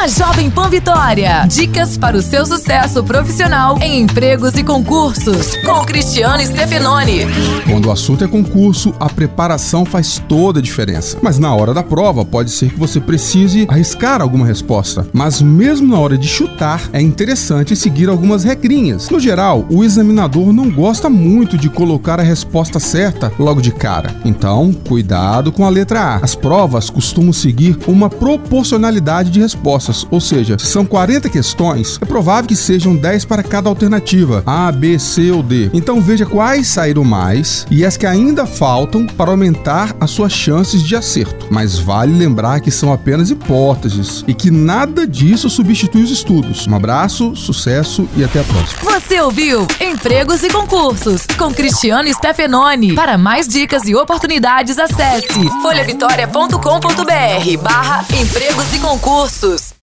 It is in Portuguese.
na Jovem Pan Vitória. Dicas para o seu sucesso profissional em empregos e concursos, com Cristiano Stefanoni. Quando o assunto é concurso, a preparação faz toda a diferença. Mas na hora da prova, pode ser que você precise arriscar alguma resposta. Mas mesmo na hora de chutar, é interessante seguir algumas regrinhas. No geral, o examinador não gosta muito de colocar a resposta certa logo de cara. Então, cuidado com a letra A. As provas costumam seguir uma proporcionalidade de respostas, ou seja, se são 40 questões, é provável que sejam 10 para cada alternativa, A, B, C ou D. Então veja quais saíram mais e as que ainda faltam para aumentar as suas chances de acerto. Mas vale lembrar que são apenas hipóteses e que nada disso substitui os estudos. Um abraço, sucesso e até a próxima. Você ouviu Empregos e Concursos com Cristiano Stefanoni. Para mais dicas e oportunidades, acesse folhavitória.com.br barra empregos e concursos.